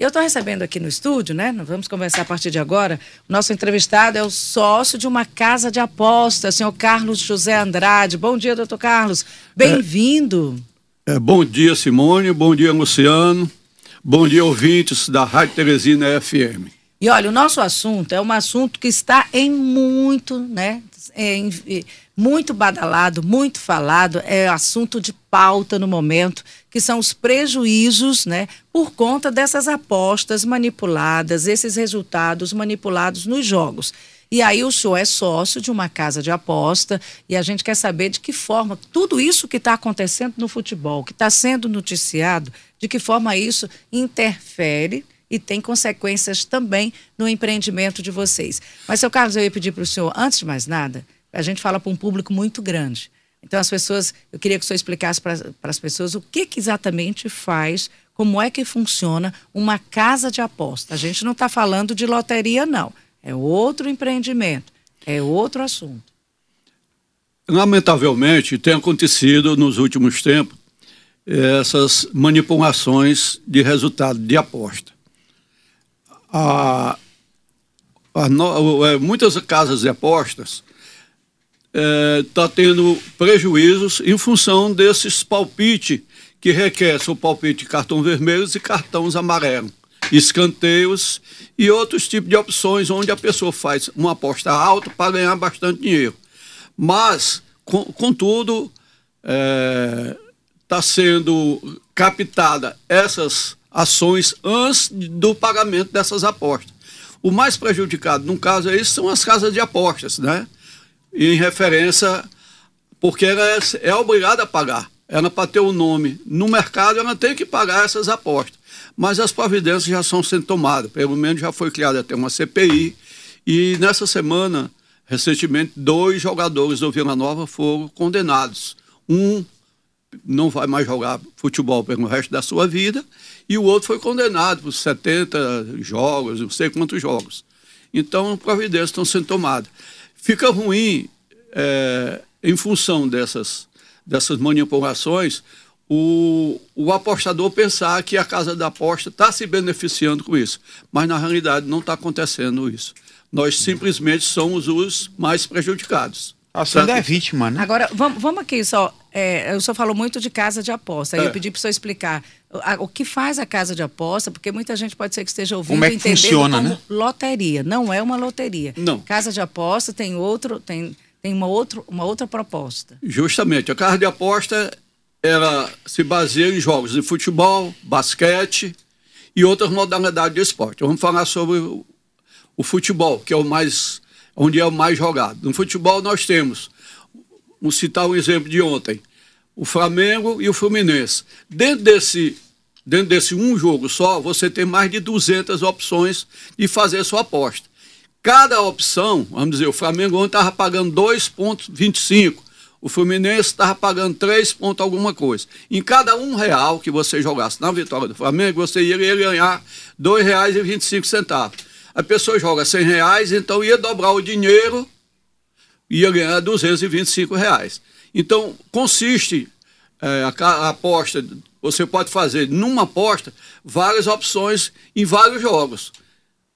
Eu estou recebendo aqui no estúdio, né? Vamos conversar a partir de agora. O nosso entrevistado é o sócio de uma casa de aposta, senhor Carlos José Andrade. Bom dia, doutor Carlos. Bem-vindo. É, é, bom dia, Simone. Bom dia, Luciano. Bom dia, ouvintes da Rádio Teresina FM. E olha, o nosso assunto é um assunto que está em muito, né? Em, muito badalado, muito falado, é assunto de pauta no momento, que são os prejuízos, né, por conta dessas apostas manipuladas, esses resultados manipulados nos jogos. E aí o senhor é sócio de uma casa de aposta e a gente quer saber de que forma tudo isso que está acontecendo no futebol, que está sendo noticiado, de que forma isso interfere e tem consequências também no empreendimento de vocês. Mas, seu Carlos, eu ia pedir para o senhor, antes de mais nada, a gente fala para um público muito grande. Então, as pessoas, eu queria que o senhor explicasse para as pessoas o que, que, exatamente faz, como é que funciona uma casa de aposta. A gente não está falando de loteria, não. É outro empreendimento, é outro assunto. Lamentavelmente, tem acontecido nos últimos tempos essas manipulações de resultado de aposta. A, a, a, é, muitas casas de apostas está é, tendo prejuízos em função desses palpites que requer o palpite de cartão vermelhos e cartões amarelos, escanteios e outros tipos de opções onde a pessoa faz uma aposta alta para ganhar bastante dinheiro. Mas, com, contudo, está é, tá sendo captada essas ações antes do pagamento dessas apostas. O mais prejudicado, no caso, é isso, são as casas de apostas, né? em referência, porque ela é, é obrigada a pagar. Ela, para ter o um nome no mercado, ela tem que pagar essas apostas. Mas as providências já são sendo tomadas. Pelo menos já foi criada até uma CPI. E nessa semana, recentemente, dois jogadores do Vila Nova foram condenados. Um não vai mais jogar futebol pelo resto da sua vida, e o outro foi condenado por 70 jogos, não sei quantos jogos. Então, providências estão sendo tomadas fica ruim é, em função dessas, dessas manipulações o, o apostador pensar que a casa da aposta está se beneficiando com isso. Mas na realidade não está acontecendo isso. Nós simplesmente somos os mais prejudicados. A senhora é vítima, né? Agora, vamos, vamos aqui só. É, o senhor falou muito de casa de aposta. Aí é. eu pedi para o senhor explicar o, que faz a casa de aposta, porque muita gente pode ser que esteja ouvindo como é que funciona, como né? loteria. Não é uma loteria. Não. Casa de aposta tem outro, tem, tem uma, outro, uma outra proposta. Justamente. A casa de aposta ela se baseia em jogos de futebol, basquete e outras modalidades de esporte. Vamos falar sobre o, o futebol, que é o mais onde é o mais jogado. No futebol nós temos, vamos citar um exemplo de ontem, o Flamengo e o Fluminense. Dentro desse, dentro desse um jogo só, você tem mais de 200 opções de fazer sua aposta. Cada opção, vamos dizer, o Flamengo ontem estava pagando 2,25, o Fluminense estava pagando 3 pontos alguma coisa. Em cada um real que você jogasse na vitória do Flamengo, você iria ganhar R$ 2,25 a pessoa joga 100 reais, então ia dobrar o dinheiro, ia ganhar 225 reais. Então, consiste é, a, a aposta, você pode fazer numa aposta várias opções em vários jogos.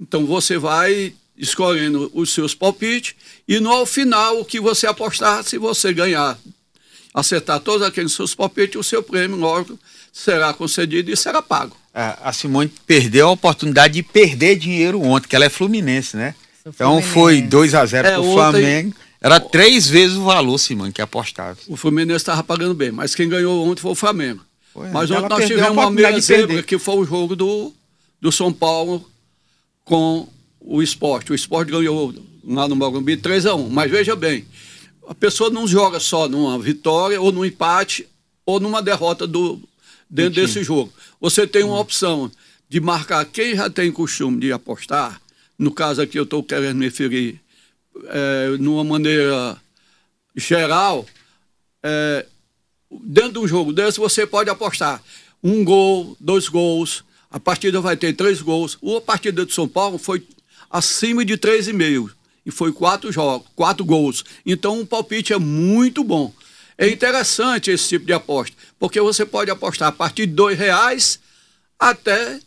Então, você vai escolhendo os seus palpites e no ao final o que você apostar, se você ganhar, acertar todos aqueles seus palpites, o seu prêmio, lógico, será concedido e será pago a Simone perdeu a oportunidade de perder dinheiro ontem, que ela é Fluminense, né? Então foi 2 a 0 é, pro Flamengo. Era três vezes o valor, Simone, que apostava. O Fluminense estava pagando bem, mas quem ganhou ontem foi o Flamengo. Foi, mas ontem nós tivemos uma meia zebra, que foi o jogo do, do São Paulo com o esporte. O esporte ganhou lá no Morumbi 3 a 1 Mas veja bem, a pessoa não joga só numa vitória, ou num empate, ou numa derrota do, dentro desse jogo. Você tem uma hum. opção de marcar quem já tem costume de apostar. No caso aqui, eu estou querendo me referir é, numa maneira geral. É, dentro de um jogo desse, você pode apostar um gol, dois gols. A partida vai ter três gols. A partida de São Paulo foi acima de três e meio e foi quatro jogos, quatro gols. Então, o palpite é muito bom. É interessante esse tipo de aposta, porque você pode apostar a partir de dois reais até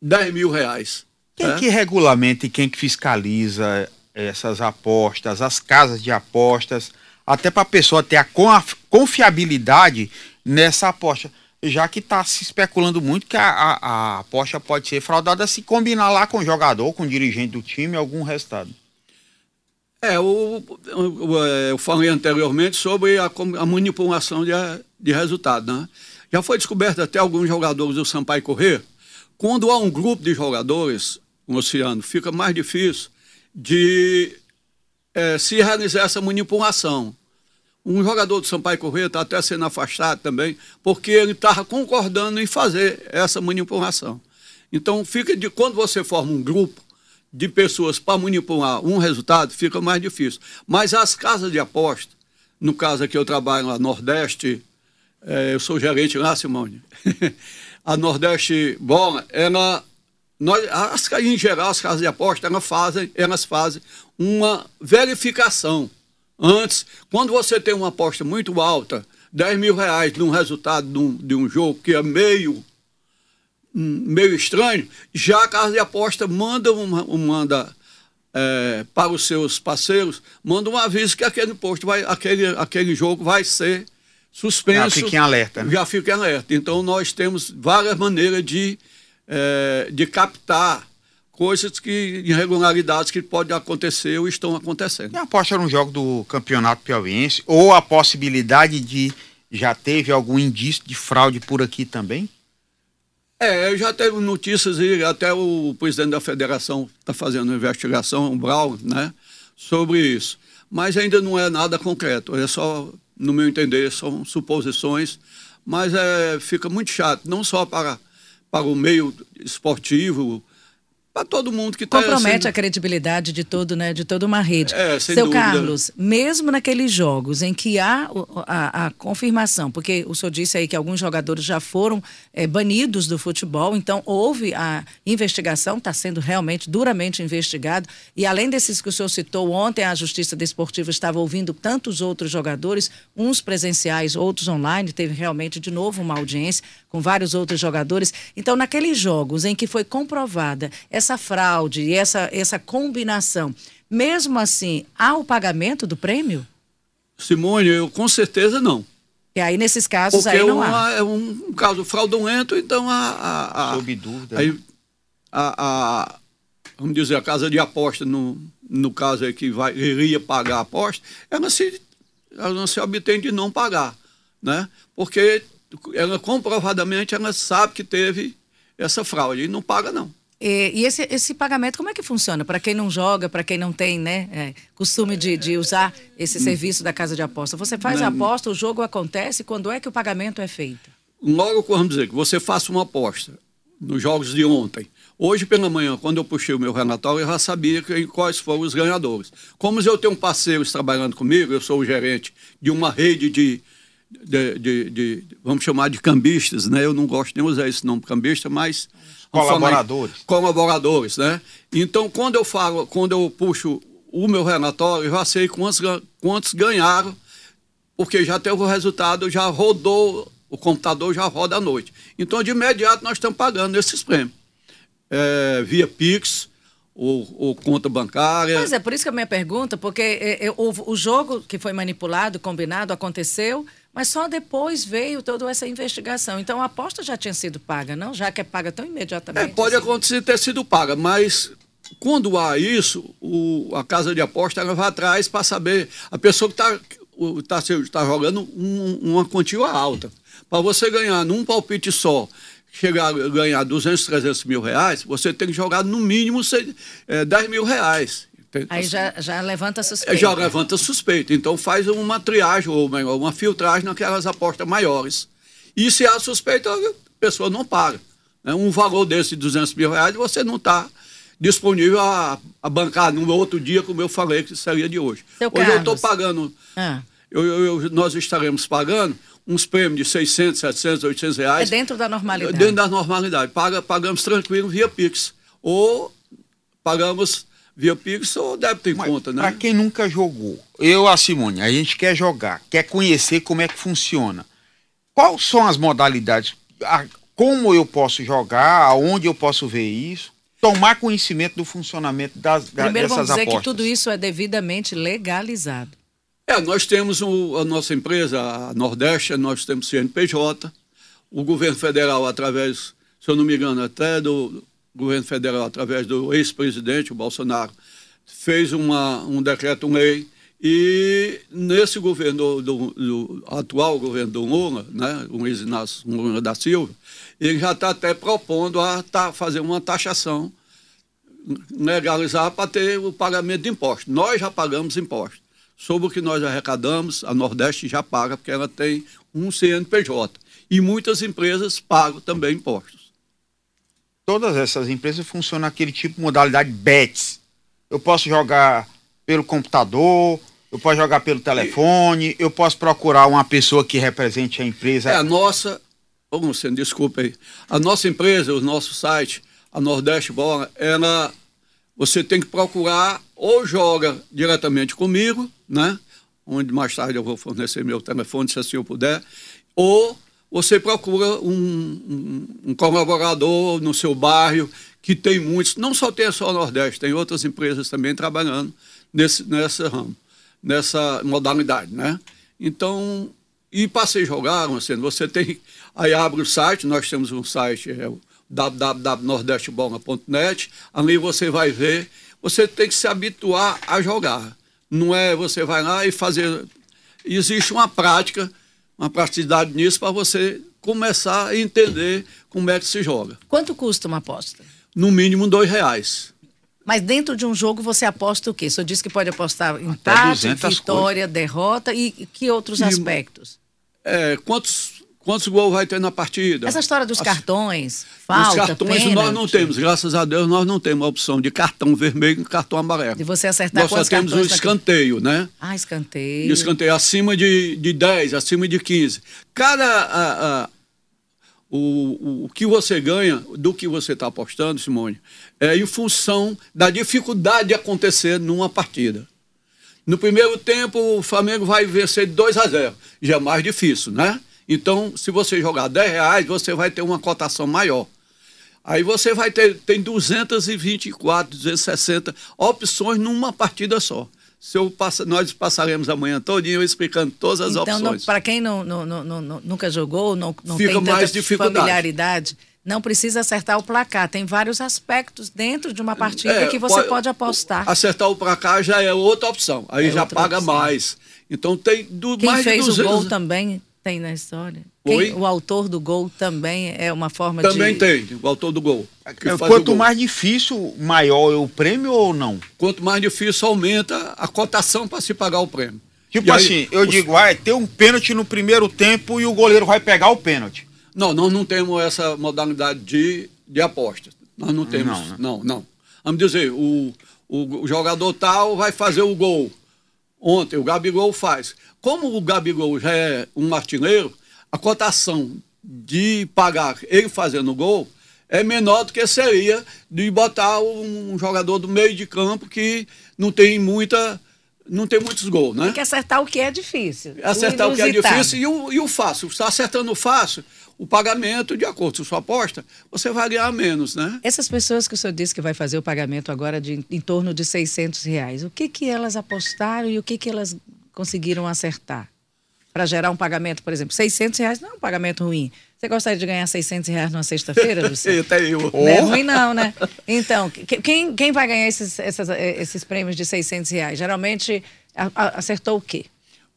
10 mil reais. Quem é? que regulamenta e quem que fiscaliza essas apostas, as casas de apostas, até para a pessoa ter a confiabilidade nessa aposta? Já que está se especulando muito que a, a, a, aposta pode ser fraudada se combinar lá com o jogador, com o dirigente do time, algum resultado. É, o, o, é, eu falei anteriormente sobre a, a manipulação de, de resultado, né? Já foi descoberto até alguns jogadores do Sampaio Correr, quando há um grupo de jogadores no oceano, fica mais difícil de é, se realizar essa manipulação. Um jogador do Sampaio Correia está até sendo afastado também, porque ele estava concordando em fazer essa manipulação. Então, fica de quando você forma um grupo de pessoas para manipular um resultado, fica mais difícil. Mas as casas de aposta, no caso aqui eu trabalho lá Nordeste, é, eu sou gerente lá, Simone. a Nordeste Bola, ela nós, as, em geral, as casas de aposta elas fazem, elas fazem uma verificação. Antes, quando você tem uma aposta muito alta, 10 mil reais num resultado de um, de um jogo que é meio, meio estranho, já a casa de aposta manda, uma, manda é, para os seus parceiros, manda um aviso que aquele posto vai, aquele, aquele jogo vai ser suspenso. Já fica em alerta. Né? Já fica em alerta. Então nós temos várias maneiras de é, de captar coisas que, irregularidades que podem acontecer ou estão acontecendo. E aposta no jogo do campeonato piauiense ou a possibilidade de já teve algum indício de fraude por aqui também? É, já teve notícias e até o presidente da federação está fazendo uma investigação, o Brown, né, sobre isso. Mas ainda não é nada concreto, é só, no meu entender, são suposições, mas é, fica muito chato, não só para para o meio esportivo, para todo mundo que está compromete sendo... a credibilidade de todo, né, de toda uma rede. É, sem Seu dúvida. Carlos, mesmo naqueles jogos em que há a, a, confirmação, porque o senhor disse aí que alguns jogadores já foram é, banidos do futebol, então houve a investigação, está sendo realmente duramente investigado. E além desses que o senhor citou ontem, a Justiça Desportiva estava ouvindo tantos outros jogadores, uns presenciais, outros online. Teve realmente de novo uma audiência com vários outros jogadores. Então, naqueles jogos em que foi comprovada essa fraude e essa, essa combinação, mesmo assim, há o pagamento do prêmio? Simone, eu com certeza não. E aí, nesses casos, Porque aí não uma, há. é um caso fraudulento, então a... a, a Sob dúvida. Aí, a, a, vamos dizer, a casa de aposta, no, no caso aí que vai, iria pagar a aposta, ela se, ela não se obtém de não pagar, né? Porque ela comprovadamente ela sabe que teve essa fraude e não paga não. E, e esse, esse pagamento, como é que funciona? Para quem não joga, para quem não tem né, é, costume de, de usar esse serviço da casa de aposta, você faz a aposta, o jogo acontece, quando é que o pagamento é feito? Logo, vamos dizer, que você faça uma aposta nos jogos de ontem. Hoje pela manhã, quando eu puxei o meu relatório, eu já sabia que, quais foram os ganhadores. Como eu tenho um parceiro trabalhando comigo, eu sou o gerente de uma rede de, de, de, de, vamos chamar de cambistas, né? Eu não gosto nem de usar esse nome cambista, mas Colaboradores. Colaboradores, né? Então, quando eu falo, quando eu puxo o meu relatório, eu já sei quantos, quantos ganharam, porque já teve o resultado, já rodou, o computador já roda à noite. Então, de imediato, nós estamos pagando esses prêmios. É, via Pix, ou, ou, conta bancária. Pois é, por isso que a minha pergunta, porque é, é, o, o jogo que foi manipulado, combinado, aconteceu, mas só depois veio toda essa investigação. Então a aposta já tinha sido paga, não? Já que é paga tão imediatamente. É, pode assim. acontecer ter sido paga, mas quando há isso, o, a casa de aposta ela vai atrás para saber a pessoa que está tá, tá jogando um, uma quantia alta. Para você ganhar num palpite só, chegar a ganhar 200, 300 mil reais, você tem que jogar no mínimo é, 10 mil reais. Aí já, já levanta suspeita. Já levanta suspeita. Então faz uma triagem ou uma filtragem naquelas apostas maiores. E se há suspeita, a pessoa não paga. Né? Um valor desse de 200 mil reais você não está disponível a, a, bancar no outro dia, como eu falei que seria de hoje. Seu hoje Carlos. eu estou pagando, ah. eu, eu, eu, nós estaremos pagando uns prêmios de 600, 700, 800 reais. É dentro da normalidade. Dentro da normalidade. Paga, pagamos tranquilo via Pix. Ou pagamos via Pix ou débito em Mas, conta, né? Para quem nunca jogou, eu, a Simone, a gente quer jogar, quer conhecer como é que funciona. Quais são as modalidades? A, como eu posso jogar, aonde eu posso ver isso, tomar conhecimento do funcionamento das, Primeiro dessas vamos dizer apostas. que tudo isso é devidamente legalizado. É, nós temos o, a nossa empresa, a Nordeste, nós temos CNPJ, o governo federal, através, se eu não me engano, até do governo federal, através do ex-presidente, o Bolsonaro, fez uma, um decreto-lei e nesse governo, do, do, atual governo do Lula, né, o Luiz Inácio Lula da Silva, ele já está até propondo a tá, fazer uma taxação legalizar para ter o pagamento de impostos. Nós já pagamos impostos. Sobre o que nós arrecadamos, a Nordeste já paga, porque ela tem um CNPJ. E muitas empresas pagam também impostos. Todas essas empresas funcionam naquele tipo de modalidade BETS. Eu posso jogar pelo computador, eu posso jogar pelo telefone, eu posso procurar uma pessoa que represente a empresa. É, a nossa, ô Luciano, desculpa aí. A nossa empresa, o nosso site, a Nordeste Bola, ela, você tem que procurar ou joga diretamente comigo, né? Onde mais tarde eu vou fornecer meu telefone, se assim eu puder, ou você procura um, um, um colaborador no seu bairro, que tem muitos, não só tem só o Nordeste, tem outras empresas também trabalhando nesse, nessa ramo, nessa modalidade, né? Então, e para se jogar, assim, você tem, aí abre o site, nós temos um site, é o ali você vai ver, você tem que se habituar a jogar, não é você vai lá e fazer, existe uma prática, uma praticidade nisso para você começar a entender como é que se joga. Quanto custa uma aposta? No mínimo dois reais. Mas dentro de um jogo você aposta o quê? Senhor disse que pode apostar empate, vitória, coisas. derrota e que outros e, aspectos? É, quantos, quantos gols vai ter na partida? Essa história dos As, cartões, falta, Os cartões pênalti. nós não temos, graças a Deus nós não temos a opção de cartão vermelho e cartão amarelo. De você acertar Nós só temos o escanteio, né? Ah, escanteio. escanteio acima de, de 10, acima de 15. Cada... A, a, o, o, o, que você ganha do que você está apostando, Simone, é em função da dificuldade de acontecer numa partida. No primeiro tempo, o Flamengo vai vencer 2 a 0 Já é mais difícil, né? Então, se você jogar 10 reais, você vai ter uma cotação maior. Aí você vai ter tem 224, 260 opções numa partida só. Se eu passa, nós passaremos amanhã todinho explicando todas as então, opções. Para quem não, não, não, nunca jogou, não, não Fica tem tanta familiaridade, não precisa acertar o placar. Tem vários aspectos dentro de uma partida é, que você pode, pode, apostar. Acertar o placar já é outra opção. Aí é já paga opção. mais. Então tem do, Quem mais fez de 200... o gol também tem na história. Quem, o autor do gol também é uma forma também de. Também tem, o autor do gol. É, quanto gol. mais difícil, maior é o prêmio ou não? Quanto mais difícil, aumenta a cotação para se pagar o prêmio. Tipo e assim, aí, eu os... digo, vai ter um pênalti no primeiro tempo e o goleiro vai pegar o pênalti. Não, nós não temos essa modalidade de, de aposta. Nós não temos. Não, né? não, não. Vamos dizer, o, o, o jogador tal vai fazer o gol. Ontem, o Gabigol faz. Como o Gabigol já é um artilheiro, a cotação de pagar ele fazendo gol é menor do que seria de botar um jogador do meio de campo que não tem muita não tem muitos gols, né? Tem que acertar o que é difícil. Acertar o, o que é difícil e o, e o fácil. Está acertando o fácil, o pagamento, de acordo com sua aposta, você vai ganhar menos, né? Essas pessoas que o senhor disse que vai fazer o pagamento agora de em torno de 600 reais, o que que elas apostaram e o que que elas conseguiram acertar? para gerar um pagamento, por exemplo, 600 reais não é um pagamento ruim. Você gostaria de ganhar 600 reais numa sexta-feira, Luciano? Até eu. Não é ruim não, né? Então, quem, quem vai ganhar esses, essas, esses prêmios de 600 reais? Geralmente acertou o quê?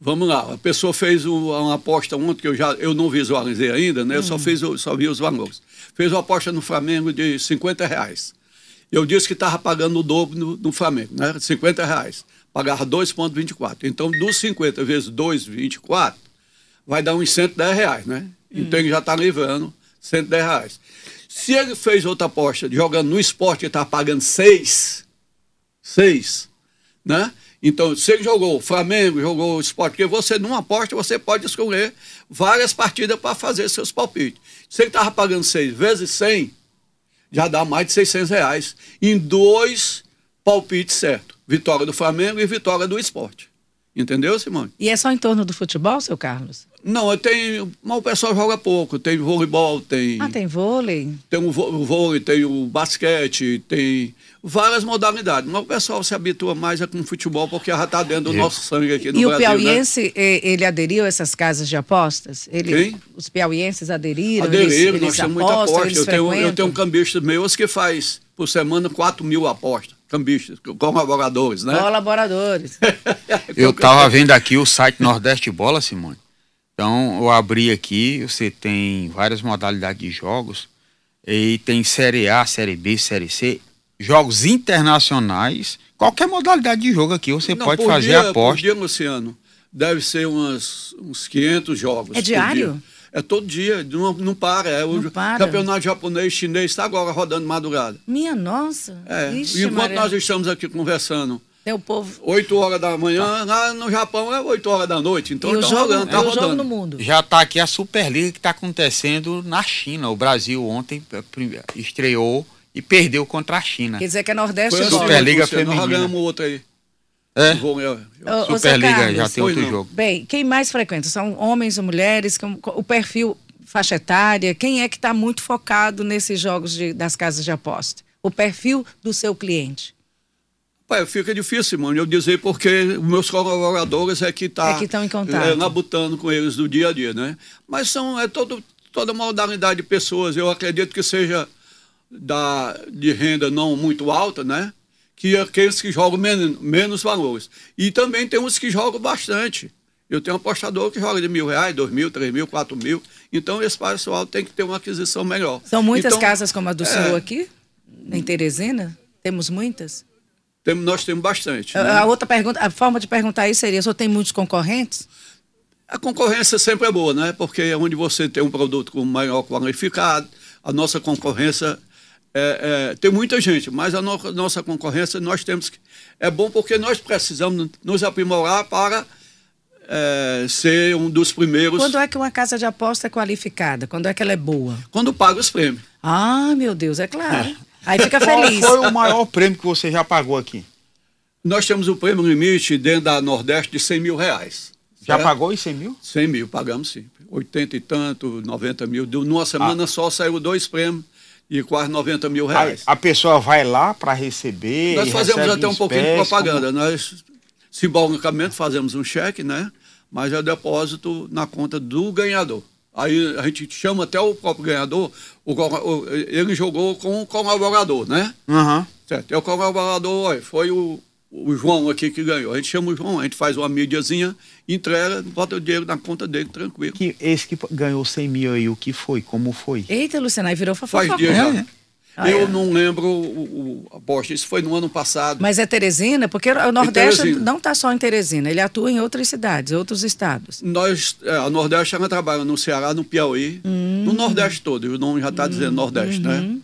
Vamos lá, a pessoa fez uma aposta ontem que eu já eu não visualizei ainda, né? Eu só, fiz, só vi os valores. Fez uma aposta no Flamengo de 50 reais. Eu disse que estava pagando o dobro no, no Flamengo, né? 50 reais pagava 2,24. Então, dos 50 vezes 2,24, vai dar uns 110 reais, né? Hum. Então, ele já está levando 110 reais. Se ele fez outra aposta jogando no esporte, ele está pagando 6, 6, né? Então, se ele jogou Flamengo, jogou esporte, porque você, numa aposta, você pode escolher várias partidas para fazer seus palpites. Se ele estava pagando 6 vezes 100, já dá mais de 600 reais em dois palpites certos vitória do Flamengo e vitória do esporte. Entendeu, Simone? E é só em torno do futebol, seu Carlos? Não, tem. Mas o pessoal joga pouco. Tem voleibol, tem. Ah, tem vôlei? Tem o vôlei, tem o basquete, tem várias modalidades. Mas o pessoal se habitua mais é com o futebol porque já está dentro do nosso sangue aqui no e Brasil. E o piauiense, né? ele aderiu a essas casas de apostas? Ele, Quem? Os piauienses aderiram? Aderiram, eles, nós eles temos apostam, muita aposta. Eu tenho, frequentam? eu tenho um cambista meus que faz por semana 4 mil apostas. Cambistas, colaboradores, né? Colaboradores. eu estava vendo aqui o site Nordeste Bola, Simone. Então, eu abri aqui, você tem várias modalidades de jogos, e tem Série A, Série B, Série C, jogos internacionais, qualquer modalidade de jogo aqui você Não, pode fazer dia, aposta. Por dia, Luciano, deve ser umas, uns 500 jogos. É diário? É todo dia, não, não para. É o Não para. campeonato japonês, chinês está agora rodando madrugada. Minha nossa. É. Ixi, Enquanto Maria. nós estamos aqui conversando, Tem o povo. 8 horas da manhã, lá no Japão é 8 horas da noite. Então tá jogo, rodando, tá rodando. no mundo. Já está aqui a Superliga que está acontecendo na China. O Brasil ontem prim- estreou e perdeu contra a China. Quer dizer que é Nordeste Foi e assim. Superliga Luciano, Nós feminina. ganhamos outro aí. É? Vou- eu- eu- Ô, ô, seu Superliga Carlos, já tem outro não. jogo. Bem, quem mais frequenta? São homens ou mulheres? Com- com- O perfil faixa etária? Quem é que está muito focado nesses jogos de- das casas de aposta? O perfil do seu cliente. Pai, fica difícil, Simone, eu dizer porque os meus colaboradores é que tá É que estão em contato. é, labutando com eles do dia a dia, né? Mas são é todo, toda modalidade de pessoas. Eu acredito que seja da, de renda não muito alta, né? Que aqueles que jogam men menos valores. E também tem uns que jogam bastante. Eu tenho um apostador que joga de mil reais, dois mil, três mil, quatro mil. Então esse pessoal tem que ter uma aquisição melhor. São muitas Então, casas como a do é. senhor aqui? Em Teresina? Temos muitas? Temos, nós temos bastante. né? A outra pergunta, a forma de perguntar isso seria: o senhor tem muitos concorrentes? A concorrência sempre é boa, né? Porque é onde você tem um produto com maior qualificado, a nossa concorrência é, é, tem muita gente, mas a no- nossa concorrência nós temos que. É bom porque nós precisamos nos aprimorar para é, ser um dos primeiros Quando é que uma casa de aposta é qualificada? Quando é que ela é boa? quando paga os prêmios. Ah, meu Deus, é claro. Aí fica Qual feliz. foi o maior prêmio que você já pagou aqui? Nós temos o prêmio limite dentro da Nordeste de 100 mil reais. Já certo? pagou os 100 mil? 100 mil, pagamos sim. 80 e tanto, 90 mil. Deu- Numa semana só saiu dois prêmios de quase 90 mil reais. a pessoa vai lá para receber. Nós e fazemos até um em pouquinho de espécie, propaganda. Nós, simbolicamente, fazemos um cheque, né? Mas é depósito na conta do ganhador. Aí a gente chama até o próprio ganhador, o o- ele jogou com o colaborador, né? como- Aham. Certo. E o colaborador, olha, foi o, o João aqui que ganhou. A gente chama o João, a gente faz uma mídiazinha, entrega, bota o dinheiro na conta dele, tranquilo. Que, esse que ganhou 100 mil aí, o que foi? Como foi? Eita, Luciana, aí virou Faz fofoca. dia já. É, é. Ah, Eu é. não lembro o, o aposta, isso foi no ano passado. Mas é Teresina? Porque o Nordeste não está só em Teresina, ele atua em outras cidades, outros estados. Nós, é, a Nordeste ela trabalha no Ceará, no Piauí, Hum. no Nordeste todo, o nome já está dizendo Nordeste, Uhum. né?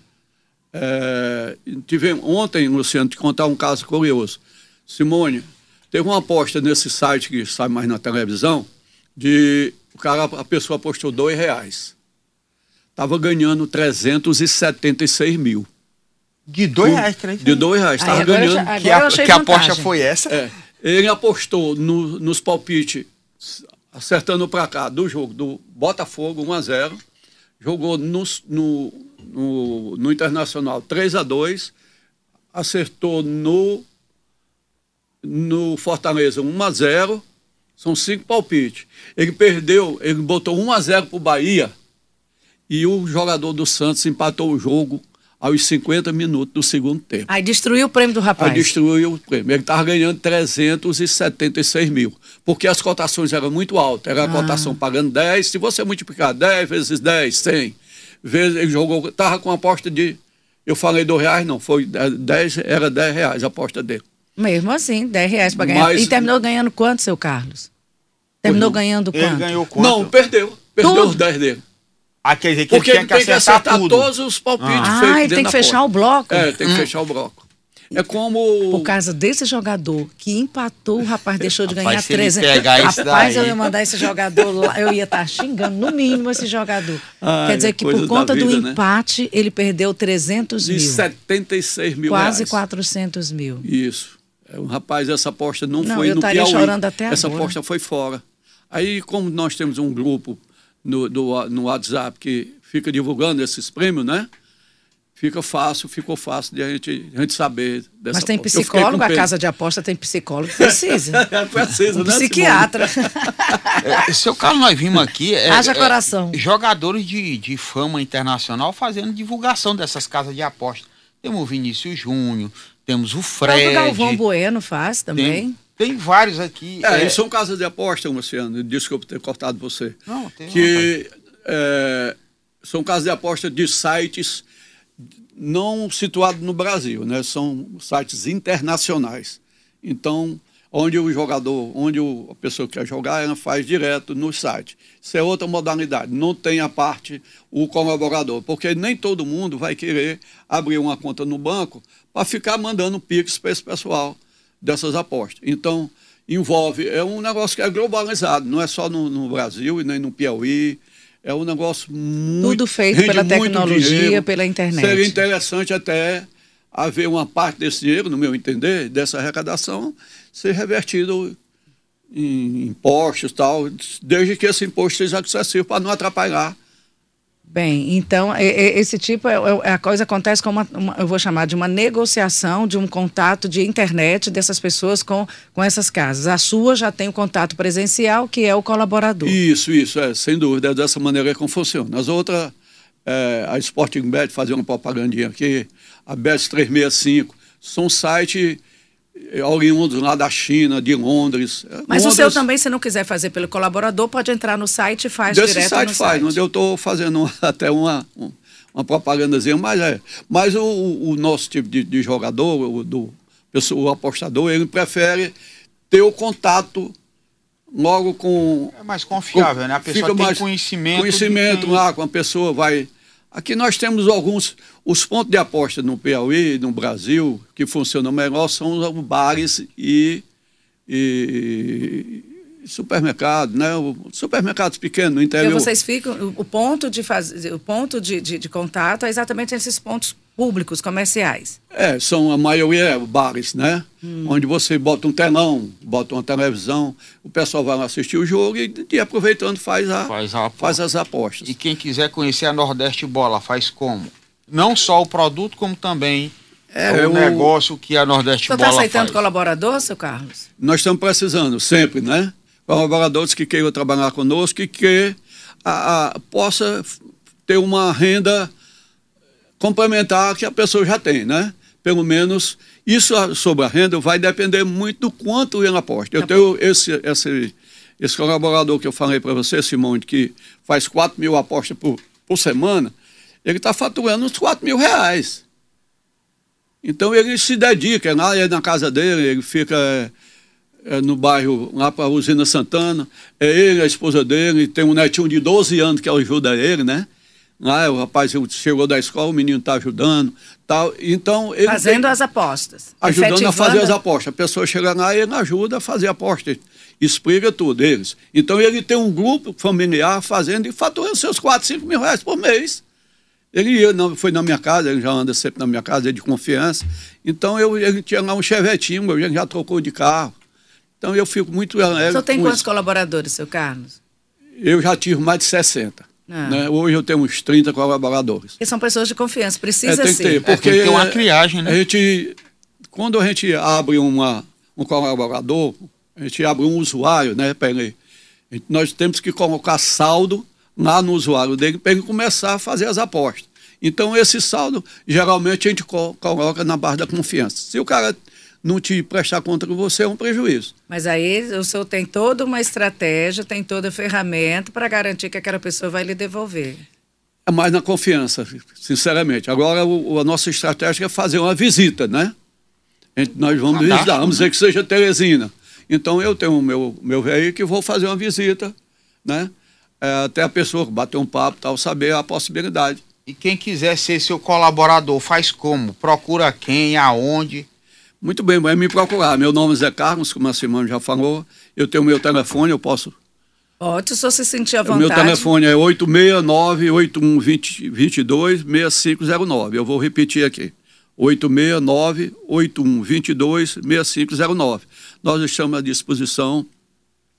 É, tivemos, ontem, Luciano, te contar um caso curioso. Simone, teve uma aposta nesse site que sai mais na televisão, de o cara, a pessoa apostou dois reais. Estava ganhando 376 mil. De dois Por- reais, três De dois reais. Estava ganhando. já- Que, Agora a, que aposta foi essa? É, ele apostou no- nos palpites, acertando para cá, do jogo do Botafogo 1 a 0 jogou no, no, no, no Internacional 3 a 2 acertou no, no Fortaleza 1 a 0 são cinco palpites. Ele perdeu, ele botou 1 a 0 para o Bahia e o jogador do Santos empatou o jogo aos 50 minutos do segundo tempo. Aí destruiu o prêmio do Aí rapaz. destruiu o prêmio. Ele estava ganhando 376 mil. Porque as cotações eram muito altas. Era a cotação pagando 10. Se você multiplicar 10 vezes 10, 100. Vezes, ele jogou. Estava com aposta de. Eu falei 2 reais, não. Foi 10, era 10 reais a aposta dele. Mesmo assim, 10 reais para ganhar. Mas- E terminou ganhando quanto, seu Carlos? Terminou ganhando Ele quanto? ganhou quanto? Não, perdeu. Perdeu Tudo? os 10 dele. Ah, quer dizer que Porque ele ele tinha tem que que acertar, todos os palpites Ah, feitos ele tem que fechar aposta. o bloco. É, tem que fechar o bloco. É como. Por causa desse jogador que empatou, o rapaz deixou de Rapaz, ganhar se ele 300. pegar esse Rapaz, daí- eu ia mandar esse jogador lá, eu ia estar xingando, no mínimo, esse jogador. Ai, Quer dizer que coisa por conta do vida, né? empate, ele perdeu 300 de mil. 76 mil Quase reais. 400 mil. Isso. É, rapaz, essa aposta não, Não, foi eu no estaria Piauí. chorando até essa agora. aposta foi fora. Aí, como nós temos um grupo no, do- no WhatsApp que fica divulgando esses prêmios, né? Fica fácil, ficou fácil de a gente, a gente saber dessa Mas tem aposta. Psicólogo, a casa de aposta tem psicólogo, precisa. É, precisa, Um né, psiquiatra. É, seu Carlos, nós vimos aqui. É, Haja é, coração. jogadores de, de fama internacional fazendo divulgação dessas casas de aposta. Temos o Vinícius Júnior, temos o O Fred. Galvão Bueno faz também. Tem, tem vários aqui. É, é, são casas de aposta, Luciano. Desculpa ter cortado você. Não, tem que é, são casas de aposta de sites não situados no Brasil, né? São sites internacionais. Então, onde o jogador, onde o- a pessoa que quer jogar, ela faz direto no site. Isso é outra modalidade. Não tem a parte o colaborador, porque nem todo mundo vai querer abrir uma conta no banco para ficar mandando pix para esse pessoal dessas apostas. Então, envolve, é um negócio que é globalizado, não é só no, no Brasil e nem no Piauí. É um negócio muito. Tudo feito pela tecnologia, pela internet. Seria interessante até haver uma parte desse dinheiro, no meu entender, dessa arrecadação, ser revertido em impostos e tal, desde que esse imposto seja acessível para não atrapalhar. Bem, então, esse tipo, é, é- a coisa acontece com uma, uma- eu vou chamar de uma negociação, de um contato de internet dessas pessoas com, com essas casas. A sua já tem o contato presencial, que é o colaborador. Isso, isso, é, sem dúvida, é dessa maneira que funciona. As outras, é, a Sporting Bet, fazer uma propagandinha aqui, a Bet 365, são sites oriundos lá da China, de Londres. Mas o Londres- seu também, se não quiser fazer pelo colaborador, pode entrar no site e faz Desse direto site no faz, site. onde eu estou fazendo uma- até uma, um- uma propagandazinha, mas é. Mas o, o- o nosso tipo de, de jogador, o, do, o apostador, ele prefere ter o contato logo com. É mais confiável, né? A pessoa tem mais conhecimento. Conhecimento quem- lá, com a pessoa vai. Aqui nós temos alguns. Os pontos de aposta no Piauí, no Brasil, que funcionam melhor são os bares e, e supermercados, né? Supermercados pequenos no interior. vocês ficam, o- o ponto de fazer, o ponto de, de, de contato é exatamente esses pontos públicos, comerciais. É, são a maioria é bares, né? Hum. Onde você bota um telão, bota uma televisão, o pessoal vai lá assistir o jogo e, e aproveitando faz, a, Faz a faz as apostas. E quem quiser conhecer a Nordeste Bola, faz como? Não só o produto, como também É, o o- negócio que a Nordeste Você está Bola aceitando faz. colaborador, seu Carlos? Nós estamos precisando sempre, né? Colaboradores que queiram trabalhar conosco e que a, a- possa ter uma renda complementar que a pessoa já tem, né? Pelo menos isso sobre a renda vai depender muito do quanto ele aposta. Eu Tá tenho esse, esse, esse colaborador que eu falei para você, Simone, que faz 4 mil apostas por, por semana, ele está faturando uns 4 mil reais. Então ele se dedica, lá é na casa dele, ele fica é, é, no bairro, lá para a Usina Santana. É ele, a esposa dele, tem um netinho de 12 anos que ajuda ele, né? Lá o rapaz chegou da escola, o menino está ajudando. Tal. Então, ele Fazendo tem- as apostas. ajudando a fazer as apostas. A pessoa chega lá e ele ajuda a fazer a aposta, explica tudo eles. Então ele tem um grupo familiar fazendo e faturando seus 4, 5 mil reais por mês. Ele ia, não, foi na minha casa, ele já anda sempre na minha casa, é de confiança. Então eu, ele tinha lá um chevetinho, ele já trocou de carro. Então eu fico muito O alegre. senhor tem quantos isso. colaboradores, seu Carlos? Eu já tive mais de 60. Ah. Né? Hoje eu tenho uns 30 colaboradores. Porque são pessoas de confiança, precisa É, tem que ser. ter, porque tem que ter uma é- criagem, né? A gente, quando a gente abre uma, um colaborador, a gente abre um usuário, né, gente- nós temos que colocar saldo lá no usuário dele para ele começar a fazer as apostas. Então, esse saldo, geralmente, a gente co- coloca na base da confiança. Se o cara não te prestar conta com você, é um prejuízo. Mas aí o senhor tem toda uma estratégia, tem toda a ferramenta para garantir que aquela pessoa vai lhe devolver. É mais na confiança, sinceramente. Agora, o- a nossa estratégia é fazer uma visita, né? Nós vamos Cadastro, visitar, vamos né? dizer que seja Teresina. Então, eu tenho o meu, meu veículo que vou fazer uma visita, né? É, até a pessoa bater um papo, tal, saber a possibilidade. E quem quiser ser seu colaborador, faz como? Procura quem, aonde? Muito bem, vai me procurar. Meu nome é Zé Carlos, como a Simone já falou. Eu tenho meu telefone, eu posso. Pode, se se sentir à O meu vontade. telefone é 869-8122-6509. Eu vou repetir aqui. 869-8122-6509. Nós estamos à disposição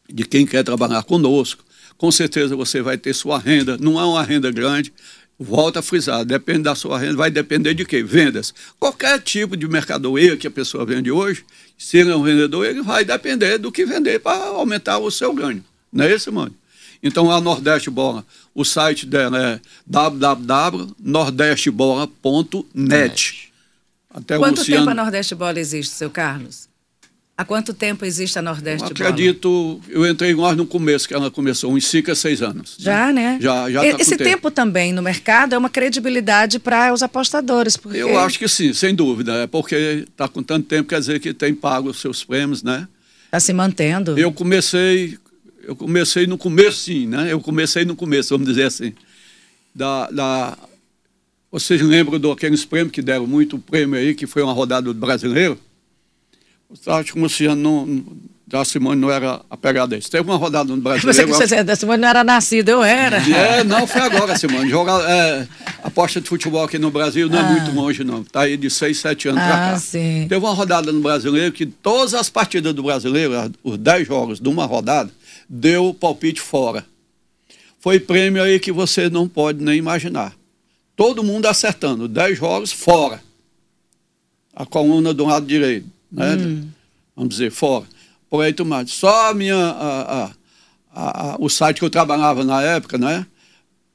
de quem quer trabalhar conosco. Com certeza você vai ter sua renda, não é uma renda grande, volta a frisar, depende da sua renda, vai depender de quê? Vendas. Qualquer tipo de mercadoria que a pessoa vende hoje, se ele é um vendedor, ele vai depender do que vender para aumentar o seu ganho. Não é isso, mano? Então a Nordeste Bola, o site dela é www.nordestebola.net. Até Quanto Luciano... tempo a Nordeste Bola existe, seu Carlos? Há quanto tempo existe a Nordeste eu acredito, eu entrei nós no começo, que ela começou, uns 5 a 6 anos. Já, né? Já, já tá Esse tempo. tempo. também no mercado é uma credibilidade para os apostadores. Porque... Eu acho que sim, sem dúvida. É porque está com tanto tempo, quer dizer que tem pago os seus prêmios, né? Está se mantendo. Eu comecei, eu comecei no começo, sim, né? Eu comecei no começo, vamos dizer assim. Da, da... Vocês lembram daqueles prêmios que deram muito prêmio aí, que foi uma rodada do brasileiro? Acho que o Luciano não, da Simone não era a pegada disso. Teve uma rodada no Brasil. Você você da Simone não era nascida, eu era. É, não, foi agora, Simone. Jogar, é, aposta de futebol aqui no Brasil não é ah. é muito longe, não. Está aí de 6, 7 anos ah, para cá. Sim. Teve uma rodada no brasileiro que todas as partidas do brasileiro, os 10 jogos de uma rodada, deu palpite fora. Foi prêmio aí que você não pode nem imaginar. Todo mundo acertando, 10 jogos fora. A coluna do lado direito né? Hum. Vamos dizer, fora. Por aí tomado. Só a minha, a, a, a, o site que eu trabalhava na época, né?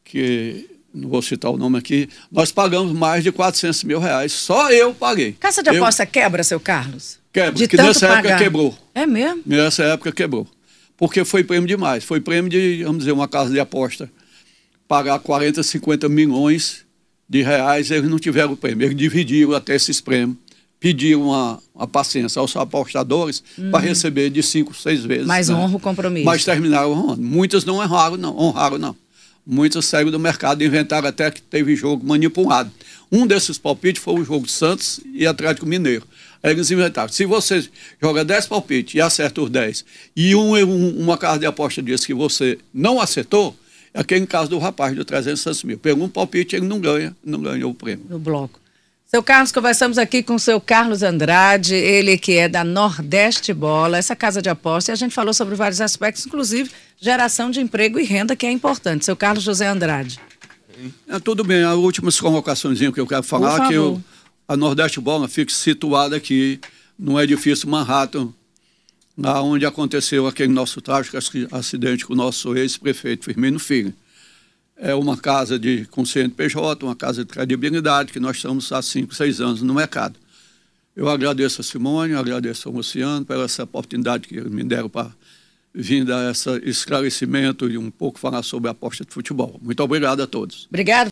Que não vou citar o nome aqui, nós pagamos mais de 400 mil reais. Só eu paguei. Casa de aposta eu... quebra, seu Carlos? Quebra, de que nessa pagar. época quebrou. É mesmo? Nessa época quebrou. Porque foi prêmio demais. Foi prêmio de, vamos dizer, uma casa de aposta pagar 40, 50 milhões de reais, eles não tiveram prêmio. Eles dividiram até esses prêmios pedir uma, uma paciência aos apostadores uhum. para receber de cinco, seis vezes. Mas né? honra o compromisso. Mas terminaram honrando. Muitas não honraram, não. Honraram, não. Muitas saíram do mercado e inventaram até que teve jogo manipulado. Um desses palpites foi o jogo Santos e Atlético Mineiro. Aí eles inventaram. Se você joga 10 palpites e acerta os 10, e um, um, uma casa de aposta diz que você não acertou, é aquele caso do rapaz do 300 mil. Pegou um palpite, ele não ganha, não ganhou o prêmio. No bloco. Seu Carlos, conversamos aqui com o seu Carlos Andrade, ele que é da Nordeste Bola, essa casa de aposta, e a gente falou sobre vários aspectos, inclusive geração de emprego e renda, que é importante. Seu Carlos José Andrade. É, tudo bem, a última colocações que eu quero falar, que eu, a Nordeste Bola fica situada aqui no edifício Manhattan, lá onde aconteceu aquele nosso trágico acidente com o nosso ex-prefeito Firmino Filho é uma casa de com CNPJ, uma casa de credibilidade, que nós estamos há cinco, seis anos no mercado. Eu agradeço a Simone, agradeço ao Luciano pela essa oportunidade que me deram para vir dar esse esclarecimento e um pouco falar sobre a aposta de futebol. Muito obrigado a todos. Obrigado.